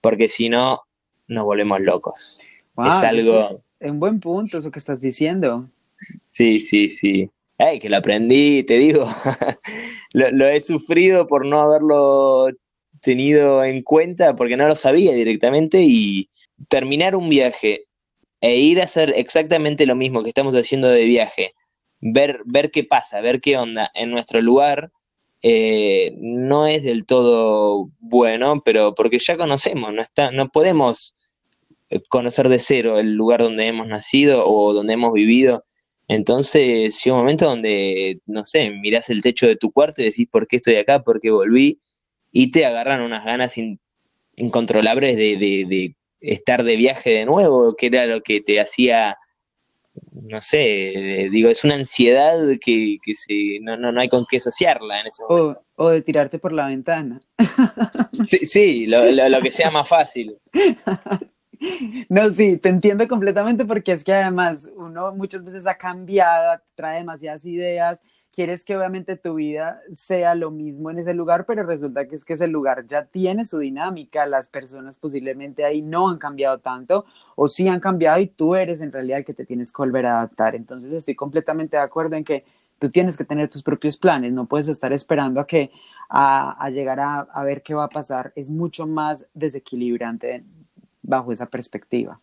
porque si no, nos volvemos locos. es algo... Es un buen punto eso que estás diciendo. Sí, sí, sí. Ay, que lo aprendí, te digo. <laughs> lo, he sufrido por no haberlo tenido en cuenta, porque no lo sabía directamente, y terminar un viaje e ir a hacer exactamente lo mismo que estamos haciendo de viaje, ver, ver qué pasa, ver qué onda en nuestro lugar, eh, no es del todo bueno, pero porque ya conocemos, no, está, no podemos eh, conocer de cero el lugar donde hemos nacido o donde hemos vivido. Entonces, si un momento donde, no sé, mirás el techo de tu cuarto y decís, ¿por qué estoy acá? ¿Por qué volví? Y te agarran unas ganas incontrolables de, de, estar de viaje de nuevo, que era lo que te hacía no sé, digo, es una ansiedad que, se, no, no, hay con qué saciarla en ese momento. O, de tirarte por la ventana. <laughs> Sí, sí lo, lo, que sea más fácil. No, sí, te entiendo completamente porque es que además uno muchas veces ha cambiado, trae demasiadas ideas quieres que obviamente tu vida sea lo mismo en ese lugar, pero resulta que es que ese lugar ya tiene su dinámica, las personas posiblemente ahí no han cambiado tanto o sí han cambiado y tú eres en realidad el que te tienes que volver a adaptar. Entonces estoy completamente de acuerdo en que tú tienes que tener tus propios planes, no puedes estar esperando a que a, llegar a, a ver qué va a pasar, es mucho más desequilibrante bajo esa perspectiva.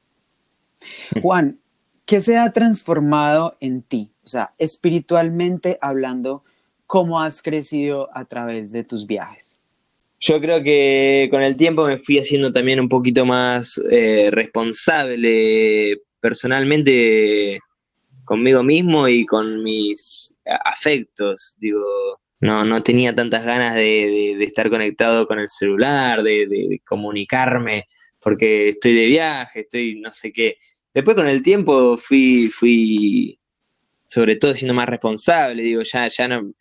<laughs> Juan, ¿qué se ha transformado en ti? O sea, espiritualmente hablando, ¿cómo has crecido a través de tus viajes? Yo creo que con el tiempo me fui haciendo también un poquito más eh, responsable personalmente conmigo mismo y con mis afectos. Digo, no, no tenía tantas ganas de, estar conectado con el celular, de, comunicarme, porque estoy de viaje, estoy no sé qué. Después con el tiempo fui, fui sobre todo siendo más responsable, digo, ya, ya no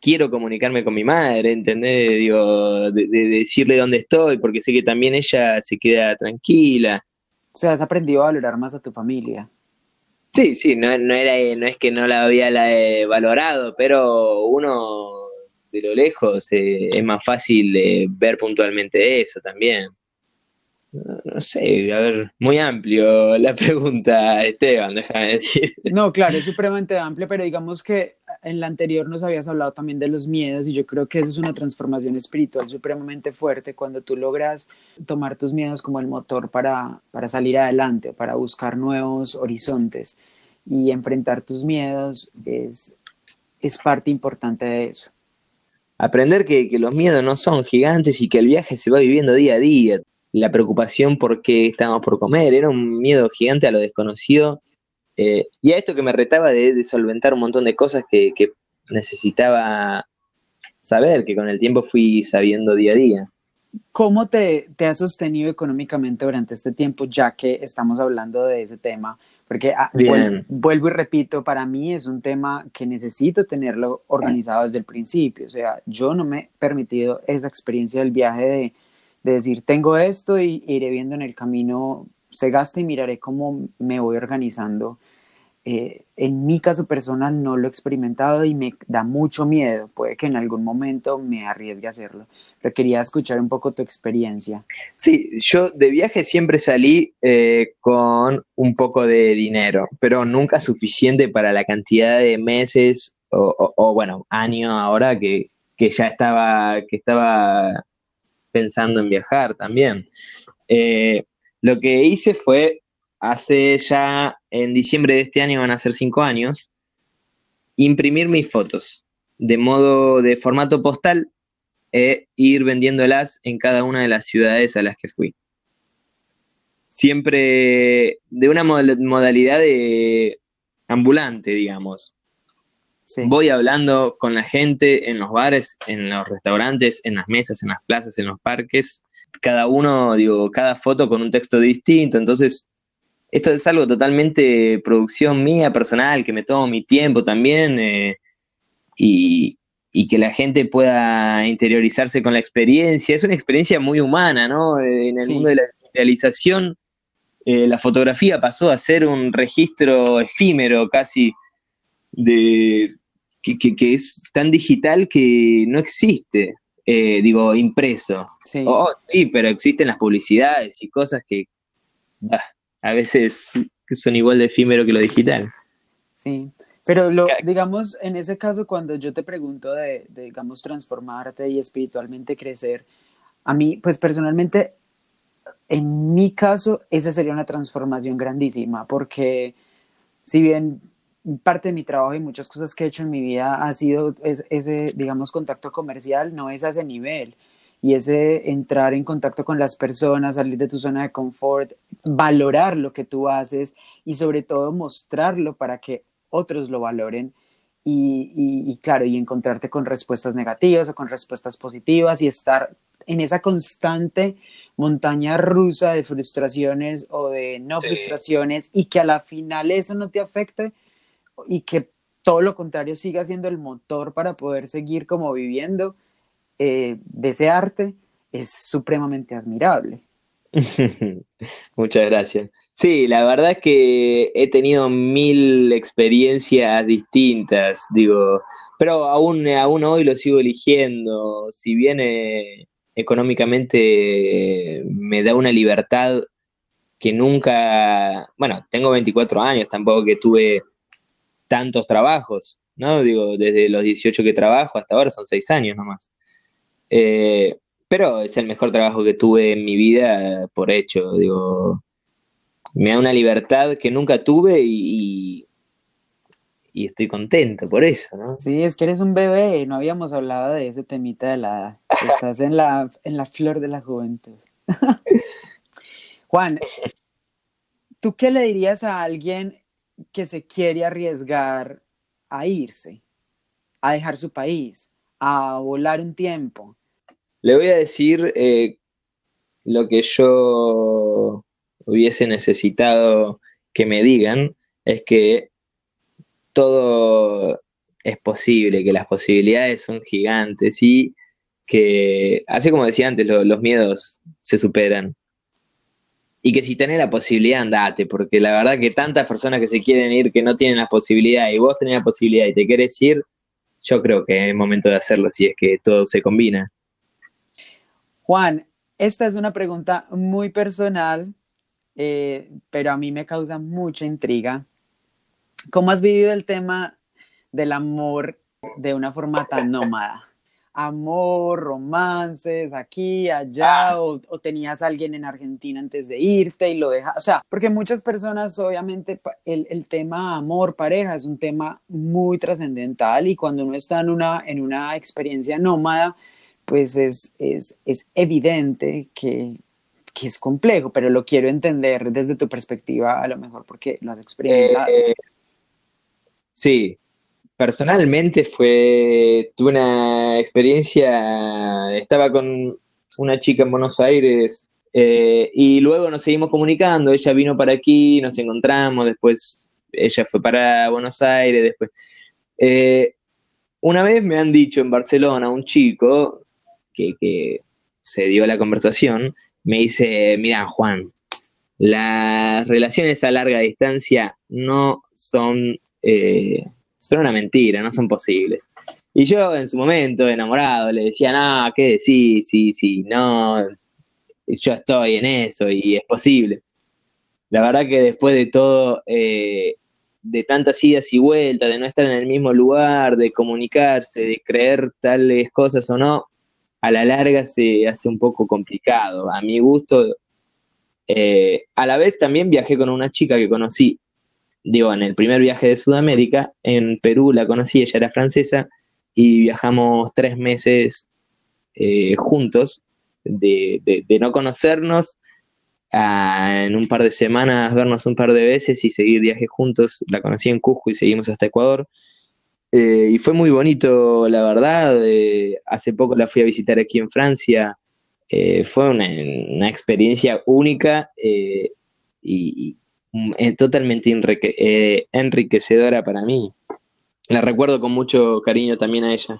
quiero comunicarme con mi madre, ¿entendés? Digo, de, decirle dónde estoy, porque sé que también ella se queda tranquila. O sea, has aprendido a valorar más a tu familia. Sí, sí, no, no, era, no es que no la había la, valorado, pero uno de lo lejos eh, es más fácil ver puntualmente eso también. No sé, a ver, muy amplio la pregunta, Esteban, déjame decir. No, claro, es supremamente amplio, pero digamos que en la anterior nos habías hablado también de los miedos y yo creo que eso es una transformación espiritual supremamente fuerte cuando tú logras tomar tus miedos como el motor para, para salir adelante, para buscar nuevos horizontes y enfrentar tus miedos es, es parte importante de eso. Aprender que, que los miedos no son gigantes y que el viaje se va viviendo día a día la preocupación por qué estábamos por comer, era un miedo gigante a lo desconocido eh, y a esto que me retaba de, solventar un montón de cosas que, necesitaba saber, que con el tiempo fui sabiendo día a día. ¿Cómo te, te has sostenido económicamente durante este tiempo, ya que estamos hablando de ese tema? Porque ah, vuelvo, y repito, para mí es un tema que necesito tenerlo organizado desde el principio. O sea, yo no me he permitido esa experiencia del viaje de de decir, tengo esto y iré viendo en el camino, se gasta y miraré cómo me voy organizando. Eh, en mi caso personal no lo he experimentado y me da mucho miedo. Puede que en algún momento me arriesgue a hacerlo, pero quería escuchar un poco tu experiencia. Sí, yo de viaje siempre salí eh, con un poco de dinero, pero nunca suficiente para la cantidad de meses o, o bueno, años ahora que, que ya estaba, que estaba pensando en viajar también. Eh, lo que hice fue, hace ya en diciembre de este año van a ser cinco años, imprimir mis fotos de modo de formato postal e ir vendiéndolas en cada una de las ciudades a las que fui. Siempre de una modalidad de ambulante, digamos. Voy hablando con la gente en los bares, en los restaurantes, en las mesas, en las plazas, en los parques. Cada uno, digo, cada foto con un texto distinto. Entonces, esto es algo totalmente producción mía, personal, que me tomo mi tiempo también. Eh, y, que la gente pueda interiorizarse con la experiencia. Es una experiencia muy humana, ¿no? En el mundo de la digitalización, eh, la fotografía pasó a ser un registro efímero casi de que, es tan digital que no existe, eh, digo, impreso. Sí. Oh, sí, pero existen las publicidades y cosas que a veces son igual de efímero que lo digital. Sí, pero lo, digamos, en ese caso, cuando yo te pregunto de, de, digamos, transformarte y espiritualmente crecer, a mí, pues personalmente, en mi caso, esa sería una transformación grandísima, porque si bien parte de mi trabajo y muchas cosas que he hecho en mi vida ha sido ese, digamos, contacto comercial, no es a ese nivel. Y ese entrar en contacto con las personas, salir de tu zona de confort, valorar lo que tú haces y sobre todo mostrarlo para que otros lo valoren. Y, y, claro, y encontrarte con respuestas negativas o con respuestas positivas y estar en esa constante montaña rusa de frustraciones o de no frustraciones y que a la final eso no te afecte, y que todo lo contrario siga siendo el motor para poder seguir como viviendo eh, de ese arte es supremamente admirable. <laughs> Muchas gracias. Sí, la verdad es que he tenido mil experiencias distintas, digo, pero aún, aún hoy lo sigo eligiendo. Si bien eh, económicamente me da una libertad que nunca, bueno, tengo 24 años, tampoco que tuve tantos trabajos, ¿no? Digo, desde los 18 que trabajo hasta ahora son 6 años nomás. Eh, pero es el mejor trabajo que tuve en mi vida por hecho, digo, me da una libertad que nunca tuve y, y, estoy contento por eso, ¿no? Sí, es que eres un bebé, no habíamos hablado de ese temita de la estás en la, en la flor de la juventud. <laughs> Juan, ¿tú qué le dirías a alguien que se quiere arriesgar a irse, a dejar su país, a volar un tiempo? Le voy a decir eh, lo que yo hubiese necesitado que me digan, es que todo es posible, que las posibilidades son gigantes y que, así como decía antes, los miedos se superan y que si tenés la posibilidad, andate, porque la verdad que tantas personas que se quieren ir que no tienen la posibilidad y vos tenés la posibilidad y te querés ir, yo creo que es momento de hacerlo si es que todo se combina. Juan, esta es una pregunta muy personal, eh, pero a mí me causa mucha intriga. ¿Cómo has vivido el tema del amor de una forma tan nómada? Amor, romances, aquí, allá, ah. o, tenías a alguien en Argentina antes de irte y lo dejas. O sea, porque muchas personas, obviamente, el, el tema amor, pareja, es un tema muy trascendental y cuando uno está en una, en una experiencia nómada, pues es, es, es evidente que, que, es complejo, pero lo quiero entender desde tu perspectiva, a lo mejor porque lo has experimentado. Eh, sí, personalmente fue, tuve una experiencia, estaba con una chica en Buenos Aires eh, y luego nos seguimos comunicando, ella vino para aquí, nos encontramos, después ella fue para Buenos Aires, después... Eh, una vez me han dicho en Barcelona un chico que, se dio la conversación, me dice, mira Juan, las relaciones a larga distancia no son, eh, son una mentira, no son posibles. Y yo en su momento, enamorado, le decía, no, ¿qué decís? Sí, sí, no, yo estoy en eso y es posible. La verdad que después de todo, eh, de tantas idas y vueltas, de no estar en el mismo lugar, de comunicarse, de creer tales cosas o no, a la larga se hace un poco complicado. A mi gusto, eh, a la vez también viajé con una chica que conocí, digo, en el primer viaje de Sudamérica, en Perú la conocí, ella era francesa, y viajamos tres meses eh, juntos, de, no conocernos, en un par de semanas vernos un par de veces y seguir viaje juntos. La conocí en Cusco y seguimos hasta Ecuador. Eh, y fue muy bonito, la verdad. Eh, hace poco la fui a visitar aquí en Francia. Fue una, experiencia única y, totalmente enriquecedora para mí. La recuerdo con mucho cariño también a ella.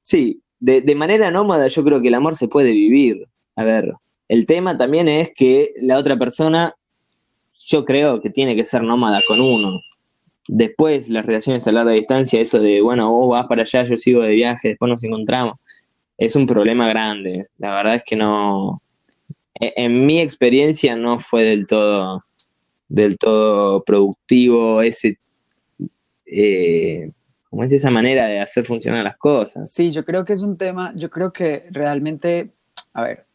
sí, de, de manera nómada yo creo que el amor se puede vivir. A ver, el tema también es que la otra persona, yo creo que tiene que ser nómada con uno Después, las relaciones a larga distancia, eso de, bueno, vos vas para allá, yo sigo de viaje, después nos encontramos, es un problema grande. La verdad es que no, en mi experiencia no fue del todo, del todo productivo ese, eh, como es esa manera de hacer funcionar las cosas. Sí, yo creo que es un tema, yo creo que realmente, a ver,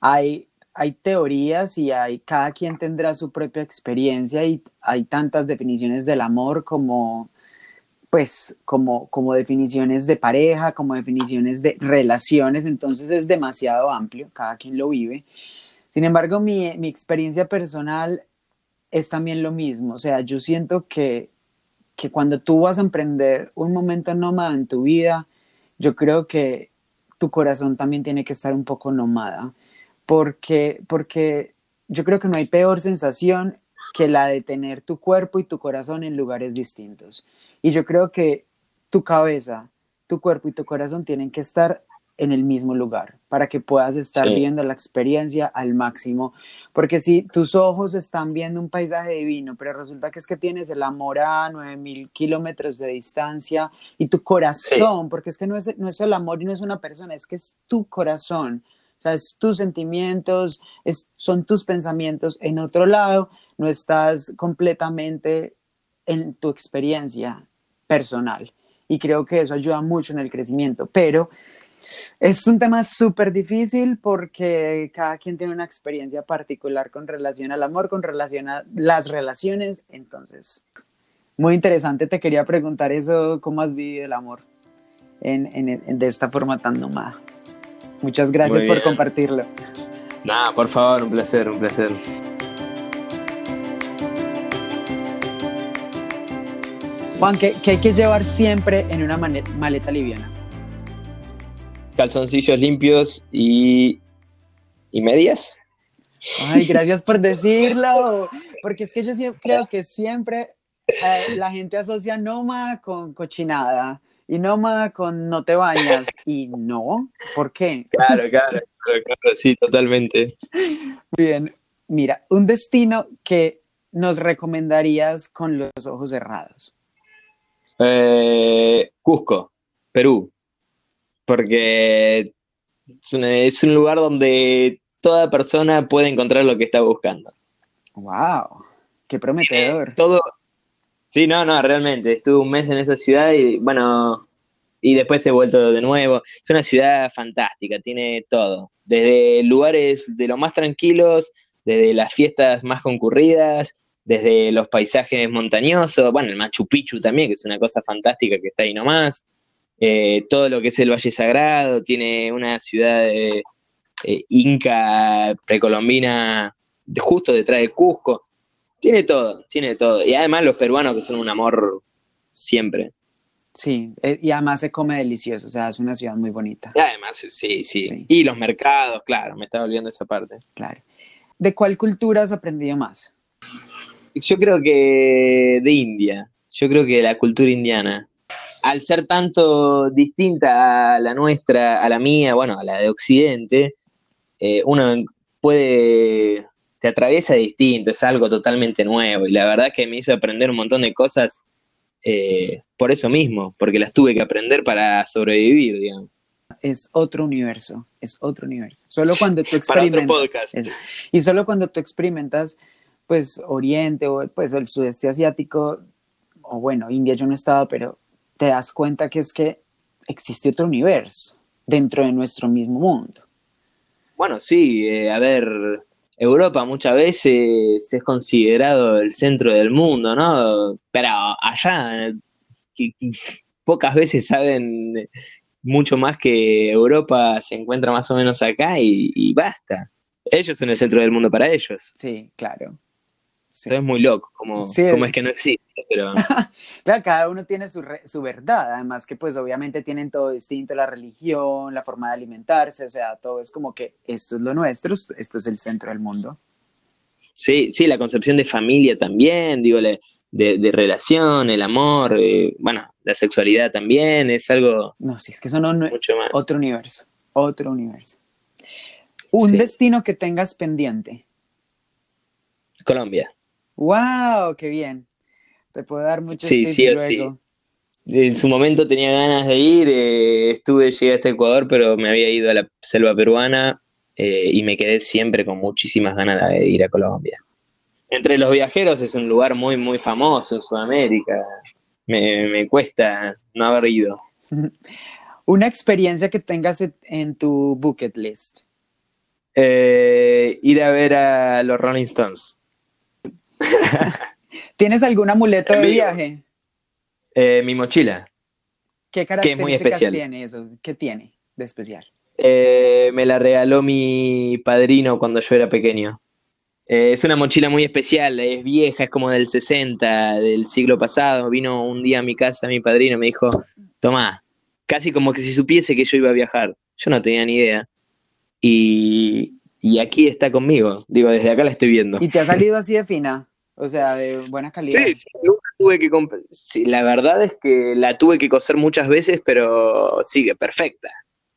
hay hay teorías y hay, cada quien tendrá su propia experiencia y hay tantas definiciones del amor como, pues, como, como definiciones de pareja, como definiciones de relaciones, entonces es demasiado amplio, cada quien lo vive. Sin embargo, mi, mi experiencia personal es también lo mismo, o sea, yo siento que, que cuando tú vas a emprender un momento nómada en tu vida, yo creo que tu corazón también tiene que estar un poco nómada porque, porque yo creo que no hay peor sensación que la de tener tu cuerpo y tu corazón en lugares distintos. Y yo creo que tu cabeza, tu cuerpo y tu corazón tienen que estar en el mismo lugar para que puedas estar viendo la experiencia al máximo. Porque si tus ojos están viendo un paisaje divino, pero resulta que es que tienes el amor a 9000 kilómetros de distancia y tu corazón, porque es que no es, no es el amor y no es una persona, es que es tu corazón o sea, es tus sentimientos, son tus pensamientos en otro lado, no estás completamente en tu experiencia personal. Y creo que eso ayuda mucho en el crecimiento, pero es un tema súper difícil porque cada quien tiene una experiencia particular con relación al amor, con relación a las relaciones. Entonces, muy interesante, te quería preguntar eso, ¿cómo has vivido el amor en, de esta forma tan nómada? Muchas gracias por compartirlo. Nada, por favor, un placer, un placer. Juan, ¿qué, hay que llevar siempre en una maleta liviana? Calzoncillos limpios y, y medias. Ay, <laughs> gracias por decirlo, porque es que yo creo que siempre eh, la gente asocia Noma con cochinada y nómada con no te bañas. Y no, ¿por qué? Claro, claro, claro, sí, totalmente. Bien, mira, un destino que nos recomendarías con los ojos cerrados. Eh, Cusco, Perú, porque Es, un lugar donde toda persona puede encontrar lo que está buscando. ¡Wow! ¡Qué prometedor! todo. Sí, no, no, realmente. Estuve un mes en esa ciudad y, bueno, y después he vuelto de nuevo. Es una ciudad fantástica, tiene todo. Desde lugares de lo más tranquilos, desde las fiestas más concurridas, desde los paisajes montañosos, bueno, el Machu Picchu también, que es una cosa fantástica que está ahí nomás, eh, todo lo que es el Valle Sagrado, tiene una ciudad eh, inca precolombina justo detrás de Cusco, tiene todo, tiene todo. Y además los peruanos que son un amor siempre. Sí, eh, y además se come delicioso, o sea, es una ciudad muy bonita. Y además, sí, sí, Y los mercados, claro, me estaba olvidando esa parte. Claro. ¿De cuál cultura has aprendido más? Yo creo que de India, yo creo que la cultura indiana. Al ser tanto distinta a la nuestra, a la mía, bueno, a la de Occidente, eh, uno puede, te atraviesa distinto, es algo totalmente nuevo. Y la verdad que me hizo aprender un montón de cosas eh, por eso mismo, porque las tuve que aprender para sobrevivir, digamos. Es otro universo, es otro universo. Solo cuando tú <laughs> experimentas. y solo cuando tú experimentas, pues, Oriente o pues el sudeste asiático, o bueno, India yo no he estado, pero te das cuenta que es que existe otro universo dentro de nuestro mismo mundo. Bueno, sí, eh, a ver, Europa muchas veces es considerado el centro del mundo, ¿no? Pero allá pocas veces saben mucho más que Europa se encuentra más o menos acá y, basta. Ellos son el centro del mundo para ellos. Sí, claro. es muy loco, como, es que no existe, pero... <laughs> claro, cada uno tiene su, su verdad, además que pues obviamente tienen todo distinto, la religión, la forma de alimentarse, o sea, todo es como que esto es lo nuestro, esto es el centro del mundo. Sí, sí, la concepción de familia también, digo, de, de relación, el amor, eh, bueno, la sexualidad también, es algo... No, sí, es que eso no, mucho más. Otro universo, otro universo. Un destino que tengas pendiente. Colombia. ¡Wow! ¡Qué bien! Te puedo dar muchos sí, sí, luego. Sí. En su momento tenía ganas de ir, eh, estuve, llegué hasta Ecuador, pero me había ido a la selva peruana eh, y me quedé siempre con muchísimas ganas de ir a Colombia. Entre los viajeros es un lugar muy, muy famoso en Sudamérica. Me, cuesta no haber ido. <laughs> Una experiencia que tengas en tu bucket list. Eh, ir a ver a los Rolling Stones. <laughs> ¿Tienes algún amuleto de viaje? Eh, mi mochila. ¿Qué características tiene eso? ¿Qué tiene de especial? Eh, me la regaló mi padrino cuando yo era pequeño. Eh, es una mochila muy especial, es vieja, es como del 60, del siglo pasado. Vino un día a mi casa mi padrino, me dijo, tomá, casi como que si supiese que yo iba a viajar. Yo no tenía ni idea. Y, y aquí está conmigo. Digo, desde acá la estoy viendo. ¿Y te ha salido así de fina? O sea, de buena calidad. Sí, nunca tuve que sí, la verdad es que la tuve que coser muchas veces, pero sigue perfecta.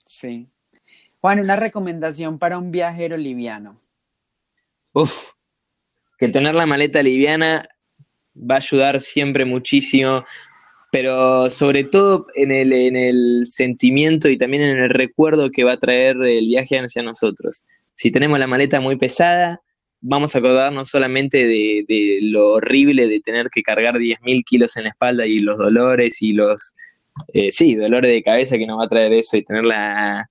Sí. Juan, una recomendación para un viajero liviano. Uf, que tener la maleta liviana va a ayudar siempre muchísimo, pero sobre todo en el, en el sentimiento y también en el recuerdo que va a traer el viaje hacia nosotros. Si tenemos la maleta muy pesada, vamos a acordarnos solamente de, lo horrible de tener que cargar 10.000 kilos en la espalda y los dolores y los, eh, sí, dolores de cabeza que nos va a traer eso y tener la,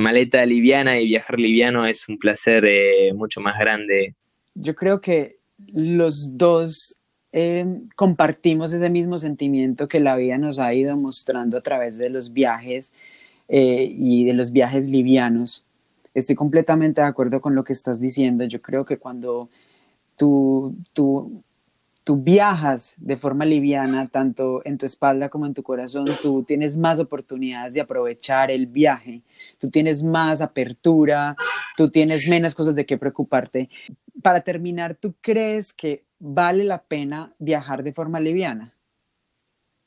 maleta liviana y viajar liviano es un placer eh, mucho más grande. Yo creo que los dos eh, compartimos ese mismo sentimiento que la vida nos ha ido mostrando a través de los viajes y de los viajes livianos estoy completamente de acuerdo con lo que estás diciendo. Yo creo que cuando tú, tú, tú viajas de forma liviana, tanto en tu espalda como en tu corazón, tú tienes más oportunidades de aprovechar el viaje, tú tienes más apertura, tú tienes menos cosas de qué preocuparte. Para terminar, ¿tú crees que vale la pena viajar de forma liviana?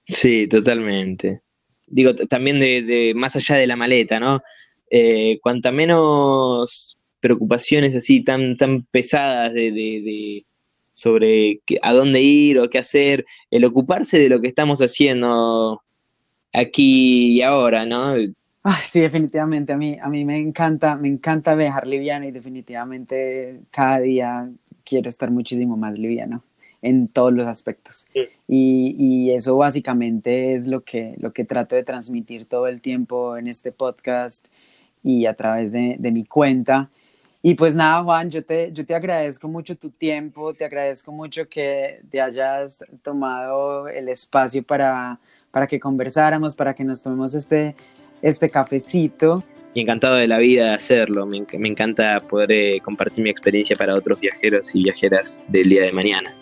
Sí, totalmente. Digo, también de, de más allá de la maleta, ¿no? Eh, cuanta menos preocupaciones así tan, tan pesadas de, sobre a dónde ir o qué hacer, el ocuparse de lo que estamos haciendo aquí y ahora, ¿no? sí, definitivamente. A mí, a mí me encanta, me encanta viajar liviano y definitivamente cada día quiero estar muchísimo más liviano en todos los aspectos. Y, y, eso básicamente es lo que, lo que trato de transmitir todo el tiempo en este podcast y a través de, de mi cuenta. Y pues nada, Juan, yo te, yo te agradezco mucho tu tiempo, te agradezco mucho que te hayas tomado el espacio para, para que conversáramos, para que nos tomemos este, este cafecito. Y encantado de la vida de hacerlo, me, me encanta poder eh, compartir mi experiencia para otros viajeros y viajeras del día de mañana.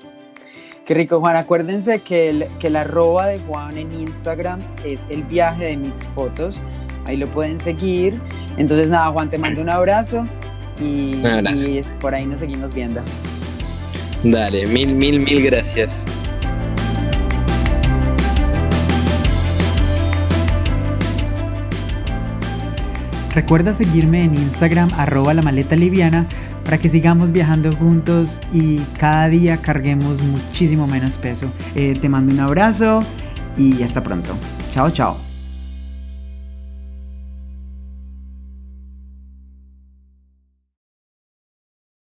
Qué rico, Juan. Acuérdense que, el, que la arroba de Juan en Instagram es el viaje de mis fotos. Ahí lo pueden seguir. Entonces, nada, Juan, te mando un abrazo y, y por ahí nos seguimos viendo. Dale, mil, mil, mil gracias. Recuerda seguirme en Instagram arroba la maleta liviana para que sigamos viajando juntos y cada día carguemos muchísimo menos peso. Eh, te mando un abrazo y hasta pronto. Chao, chao.